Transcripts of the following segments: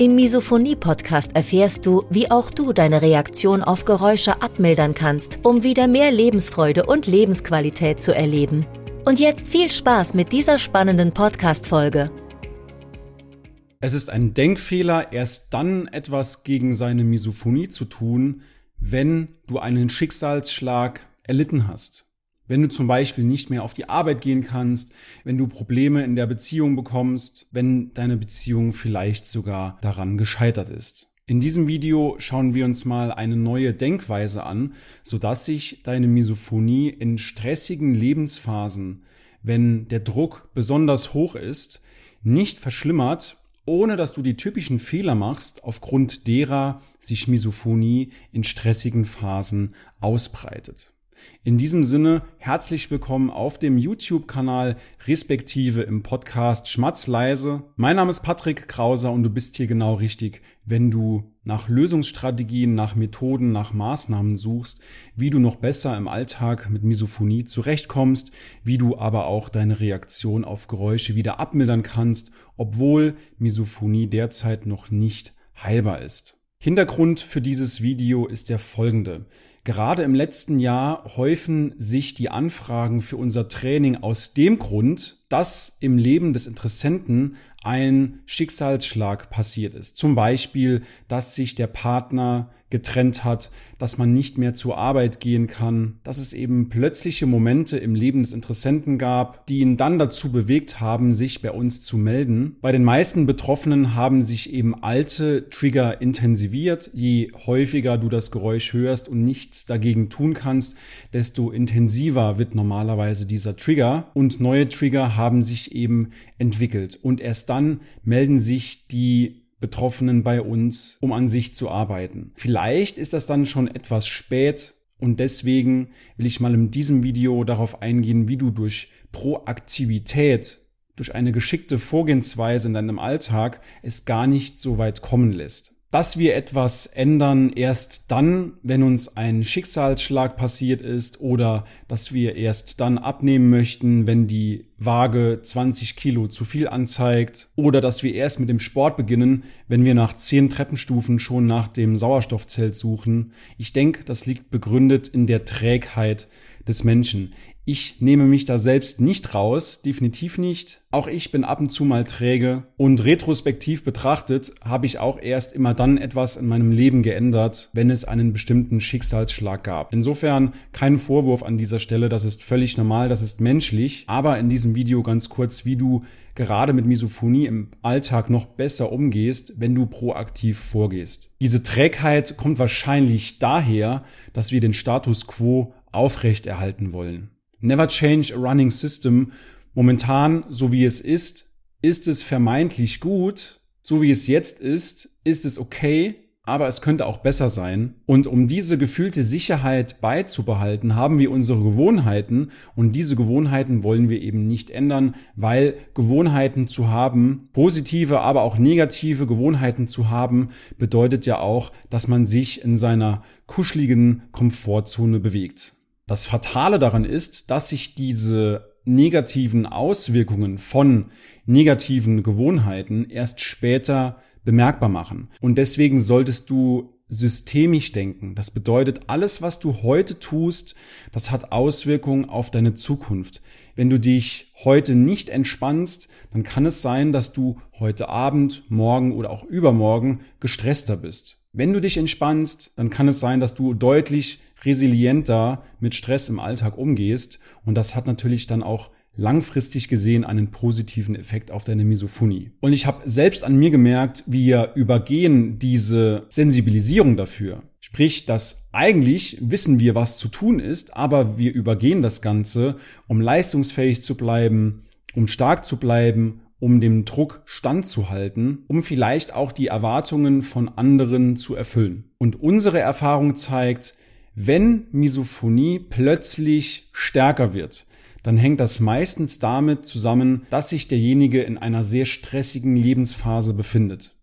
Im Misophonie-Podcast erfährst du, wie auch du deine Reaktion auf Geräusche abmildern kannst, um wieder mehr Lebensfreude und Lebensqualität zu erleben. Und jetzt viel Spaß mit dieser spannenden Podcast-Folge. Es ist ein Denkfehler, erst dann etwas gegen seine Misophonie zu tun, wenn du einen Schicksalsschlag erlitten hast. Wenn du zum Beispiel nicht mehr auf die Arbeit gehen kannst, wenn du Probleme in der Beziehung bekommst, wenn deine Beziehung vielleicht sogar daran gescheitert ist. In diesem Video schauen wir uns mal eine neue Denkweise an, sodass sich deine Misophonie in stressigen Lebensphasen, wenn der Druck besonders hoch ist, nicht verschlimmert, ohne dass du die typischen Fehler machst, aufgrund derer sich Misophonie in stressigen Phasen ausbreitet. In diesem Sinne herzlich willkommen auf dem YouTube-Kanal respektive im Podcast Schmatzleise. Mein Name ist Patrick Krauser und du bist hier genau richtig, wenn du nach Lösungsstrategien, nach Methoden, nach Maßnahmen suchst, wie du noch besser im Alltag mit Misophonie zurechtkommst, wie du aber auch deine Reaktion auf Geräusche wieder abmildern kannst, obwohl Misophonie derzeit noch nicht heilbar ist. Hintergrund für dieses Video ist der folgende. Gerade im letzten Jahr häufen sich die Anfragen für unser Training aus dem Grund, dass im Leben des Interessenten ein Schicksalsschlag passiert ist. Zum Beispiel, dass sich der Partner getrennt hat, dass man nicht mehr zur Arbeit gehen kann, dass es eben plötzliche Momente im Leben des Interessenten gab, die ihn dann dazu bewegt haben, sich bei uns zu melden. Bei den meisten Betroffenen haben sich eben alte Trigger intensiviert. Je häufiger du das Geräusch hörst und nichts dagegen tun kannst, desto intensiver wird normalerweise dieser Trigger und neue Trigger haben sich eben entwickelt. Und erst dann melden sich die Betroffenen bei uns, um an sich zu arbeiten. Vielleicht ist das dann schon etwas spät und deswegen will ich mal in diesem Video darauf eingehen, wie du durch Proaktivität, durch eine geschickte Vorgehensweise in deinem Alltag es gar nicht so weit kommen lässt dass wir etwas ändern erst dann, wenn uns ein Schicksalsschlag passiert ist oder dass wir erst dann abnehmen möchten, wenn die Waage 20 Kilo zu viel anzeigt oder dass wir erst mit dem Sport beginnen, wenn wir nach zehn Treppenstufen schon nach dem Sauerstoffzelt suchen. Ich denke, das liegt begründet in der Trägheit des Menschen. Ich nehme mich da selbst nicht raus, definitiv nicht. Auch ich bin ab und zu mal träge und retrospektiv betrachtet habe ich auch erst immer dann etwas in meinem Leben geändert, wenn es einen bestimmten Schicksalsschlag gab. Insofern kein Vorwurf an dieser Stelle, das ist völlig normal, das ist menschlich, aber in diesem Video ganz kurz, wie du gerade mit Misophonie im Alltag noch besser umgehst, wenn du proaktiv vorgehst. Diese Trägheit kommt wahrscheinlich daher, dass wir den Status quo aufrechterhalten wollen. Never change a running system. Momentan, so wie es ist, ist es vermeintlich gut. So wie es jetzt ist, ist es okay, aber es könnte auch besser sein. Und um diese gefühlte Sicherheit beizubehalten, haben wir unsere Gewohnheiten und diese Gewohnheiten wollen wir eben nicht ändern, weil Gewohnheiten zu haben, positive, aber auch negative Gewohnheiten zu haben, bedeutet ja auch, dass man sich in seiner kuscheligen Komfortzone bewegt. Das Fatale daran ist, dass sich diese negativen Auswirkungen von negativen Gewohnheiten erst später bemerkbar machen. Und deswegen solltest du systemisch denken. Das bedeutet, alles, was du heute tust, das hat Auswirkungen auf deine Zukunft. Wenn du dich heute nicht entspannst, dann kann es sein, dass du heute Abend, morgen oder auch übermorgen gestresster bist. Wenn du dich entspannst, dann kann es sein, dass du deutlich resilienter mit Stress im Alltag umgehst. Und das hat natürlich dann auch langfristig gesehen einen positiven Effekt auf deine Misophonie. Und ich habe selbst an mir gemerkt, wir übergehen diese Sensibilisierung dafür. Sprich, dass eigentlich wissen wir, was zu tun ist, aber wir übergehen das Ganze, um leistungsfähig zu bleiben, um stark zu bleiben, um dem Druck standzuhalten, um vielleicht auch die Erwartungen von anderen zu erfüllen. Und unsere Erfahrung zeigt, wenn Misophonie plötzlich stärker wird, dann hängt das meistens damit zusammen, dass sich derjenige in einer sehr stressigen Lebensphase befindet.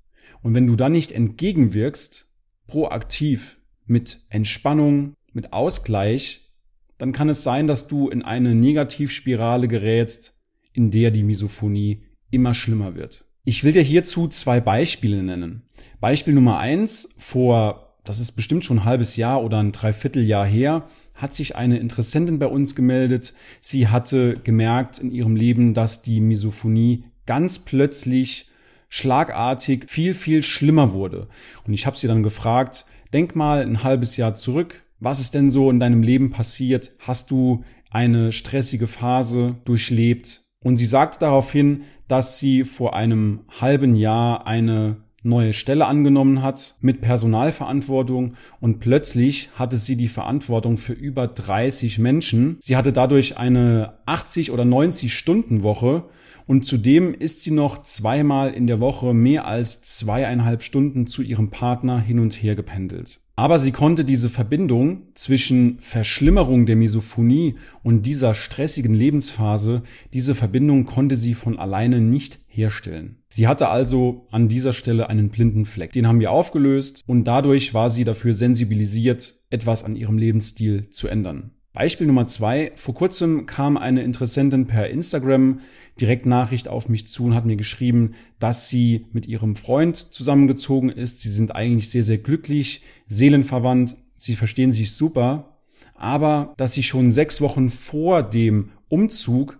Und wenn du dann nicht entgegenwirkst, proaktiv, mit Entspannung, mit Ausgleich, dann kann es sein, dass du in eine Negativspirale gerätst, in der die Misophonie immer schlimmer wird. Ich will dir hierzu zwei Beispiele nennen. Beispiel Nummer eins, vor, das ist bestimmt schon ein halbes Jahr oder ein Dreivierteljahr her, hat sich eine Interessentin bei uns gemeldet. Sie hatte gemerkt in ihrem Leben, dass die Misophonie ganz plötzlich schlagartig viel, viel schlimmer wurde. Und ich habe sie dann gefragt, denk mal ein halbes Jahr zurück, was ist denn so in deinem Leben passiert? Hast du eine stressige Phase durchlebt? Und sie sagte daraufhin, dass sie vor einem halben Jahr eine neue Stelle angenommen hat mit Personalverantwortung und plötzlich hatte sie die Verantwortung für über 30 Menschen. Sie hatte dadurch eine 80 oder 90 Stunden Woche und zudem ist sie noch zweimal in der Woche mehr als zweieinhalb Stunden zu ihrem Partner hin und her gependelt. Aber sie konnte diese Verbindung zwischen Verschlimmerung der Misophonie und dieser stressigen Lebensphase, diese Verbindung konnte sie von alleine nicht herstellen. Sie hatte also an dieser Stelle einen blinden Fleck. Den haben wir aufgelöst und dadurch war sie dafür sensibilisiert, etwas an ihrem Lebensstil zu ändern. Beispiel Nummer zwei. Vor kurzem kam eine Interessentin per Instagram direkt Nachricht auf mich zu und hat mir geschrieben, dass sie mit ihrem Freund zusammengezogen ist. Sie sind eigentlich sehr, sehr glücklich, seelenverwandt. Sie verstehen sich super. Aber dass sie schon sechs Wochen vor dem Umzug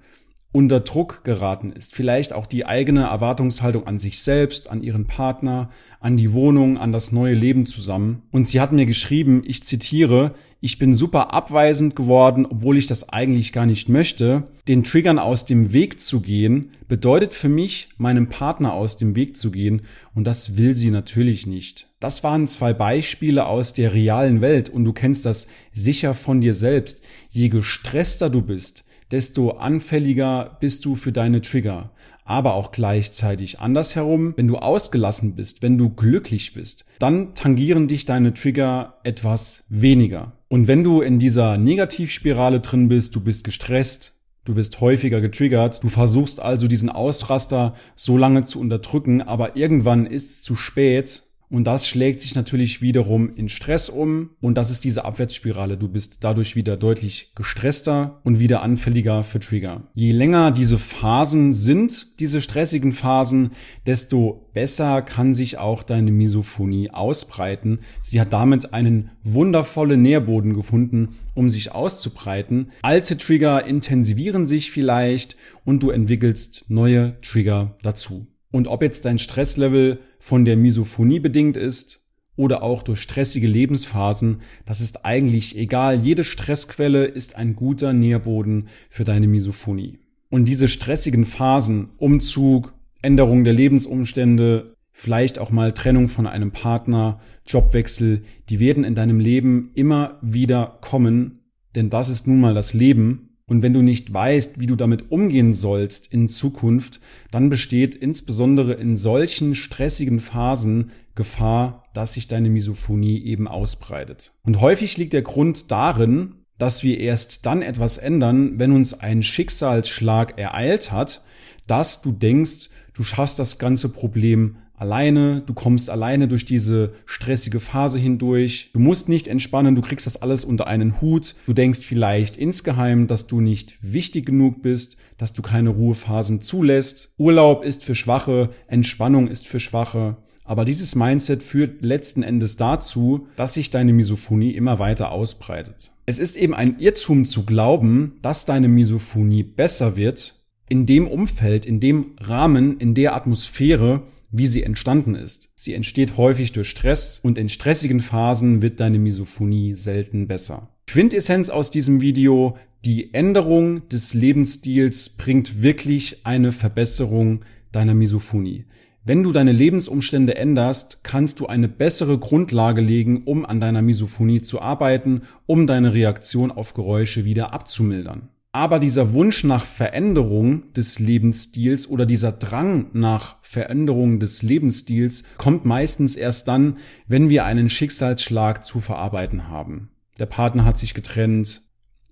unter Druck geraten ist. Vielleicht auch die eigene Erwartungshaltung an sich selbst, an ihren Partner, an die Wohnung, an das neue Leben zusammen. Und sie hat mir geschrieben, ich zitiere, ich bin super abweisend geworden, obwohl ich das eigentlich gar nicht möchte. Den Triggern aus dem Weg zu gehen, bedeutet für mich, meinem Partner aus dem Weg zu gehen. Und das will sie natürlich nicht. Das waren zwei Beispiele aus der realen Welt und du kennst das sicher von dir selbst. Je gestresster du bist, desto anfälliger bist du für deine Trigger. Aber auch gleichzeitig andersherum, wenn du ausgelassen bist, wenn du glücklich bist, dann tangieren dich deine Trigger etwas weniger. Und wenn du in dieser Negativspirale drin bist, du bist gestresst, Du wirst häufiger getriggert. Du versuchst also diesen Ausraster so lange zu unterdrücken, aber irgendwann ist es zu spät und das schlägt sich natürlich wiederum in Stress um. Und das ist diese Abwärtsspirale. Du bist dadurch wieder deutlich gestresster und wieder anfälliger für Trigger. Je länger diese Phasen sind, diese stressigen Phasen, desto besser kann sich auch deine Misophonie ausbreiten. Sie hat damit einen wundervollen Nährboden gefunden, um sich auszubreiten. Alte Trigger intensivieren sich vielleicht und du entwickelst neue Trigger dazu. Und ob jetzt dein Stresslevel von der Misophonie bedingt ist oder auch durch stressige Lebensphasen, das ist eigentlich egal. Jede Stressquelle ist ein guter Nährboden für deine Misophonie. Und diese stressigen Phasen, Umzug, Änderung der Lebensumstände, vielleicht auch mal Trennung von einem Partner, Jobwechsel, die werden in deinem Leben immer wieder kommen, denn das ist nun mal das Leben und wenn du nicht weißt, wie du damit umgehen sollst in Zukunft, dann besteht insbesondere in solchen stressigen Phasen Gefahr, dass sich deine Misophonie eben ausbreitet. Und häufig liegt der Grund darin, dass wir erst dann etwas ändern, wenn uns ein Schicksalsschlag ereilt hat, dass du denkst, du schaffst das ganze Problem alleine, du kommst alleine durch diese stressige Phase hindurch, du musst nicht entspannen, du kriegst das alles unter einen Hut, du denkst vielleicht insgeheim, dass du nicht wichtig genug bist, dass du keine Ruhephasen zulässt. Urlaub ist für Schwache, Entspannung ist für Schwache. Aber dieses Mindset führt letzten Endes dazu, dass sich deine Misophonie immer weiter ausbreitet. Es ist eben ein Irrtum zu glauben, dass deine Misophonie besser wird in dem Umfeld, in dem Rahmen, in der Atmosphäre, wie sie entstanden ist. Sie entsteht häufig durch Stress und in stressigen Phasen wird deine Misophonie selten besser. Quintessenz aus diesem Video, die Änderung des Lebensstils bringt wirklich eine Verbesserung deiner Misophonie. Wenn du deine Lebensumstände änderst, kannst du eine bessere Grundlage legen, um an deiner Misophonie zu arbeiten, um deine Reaktion auf Geräusche wieder abzumildern. Aber dieser Wunsch nach Veränderung des Lebensstils oder dieser Drang nach Veränderung des Lebensstils kommt meistens erst dann, wenn wir einen Schicksalsschlag zu verarbeiten haben. Der Partner hat sich getrennt,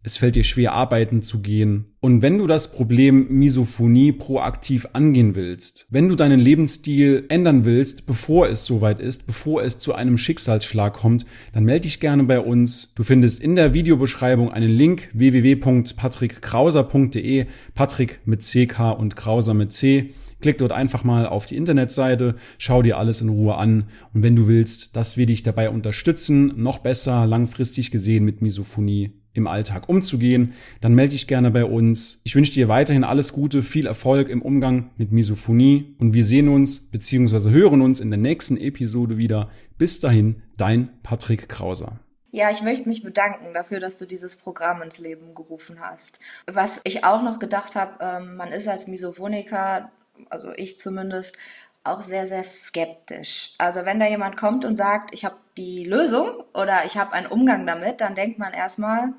es fällt dir schwer, arbeiten zu gehen. Und wenn du das Problem Misophonie proaktiv angehen willst, wenn du deinen Lebensstil ändern willst, bevor es soweit ist, bevor es zu einem Schicksalsschlag kommt, dann melde dich gerne bei uns. Du findest in der Videobeschreibung einen Link www.patrickkrauser.de, Patrick mit CK und Krauser mit C. Klick dort einfach mal auf die Internetseite, schau dir alles in Ruhe an und wenn du willst, dass wir dich dabei unterstützen, noch besser langfristig gesehen mit Misophonie im Alltag umzugehen, dann melde dich gerne bei uns. Ich wünsche dir weiterhin alles Gute, viel Erfolg im Umgang mit Misophonie und wir sehen uns bzw. hören uns in der nächsten Episode wieder. Bis dahin, dein Patrick Krauser. Ja, ich möchte mich bedanken dafür, dass du dieses Programm ins Leben gerufen hast. Was ich auch noch gedacht habe, ähm, man ist als Misophoniker, also ich zumindest, auch sehr, sehr skeptisch. Also wenn da jemand kommt und sagt, ich habe die Lösung oder ich habe einen Umgang damit, dann denkt man erstmal,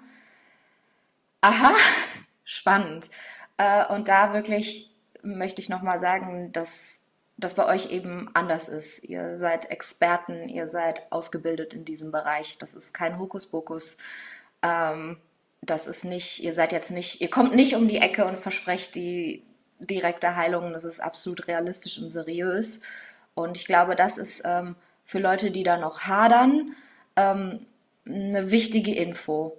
aha, spannend. Äh, und da wirklich möchte ich nochmal sagen, dass das bei euch eben anders ist. Ihr seid Experten, ihr seid ausgebildet in diesem Bereich. Das ist kein Hokuspokus. Ähm, das ist nicht, ihr seid jetzt nicht, ihr kommt nicht um die Ecke und versprecht die direkte Heilung. Das ist absolut realistisch und seriös. Und ich glaube, das ist ähm, für Leute, die da noch hadern, ähm, eine wichtige Info,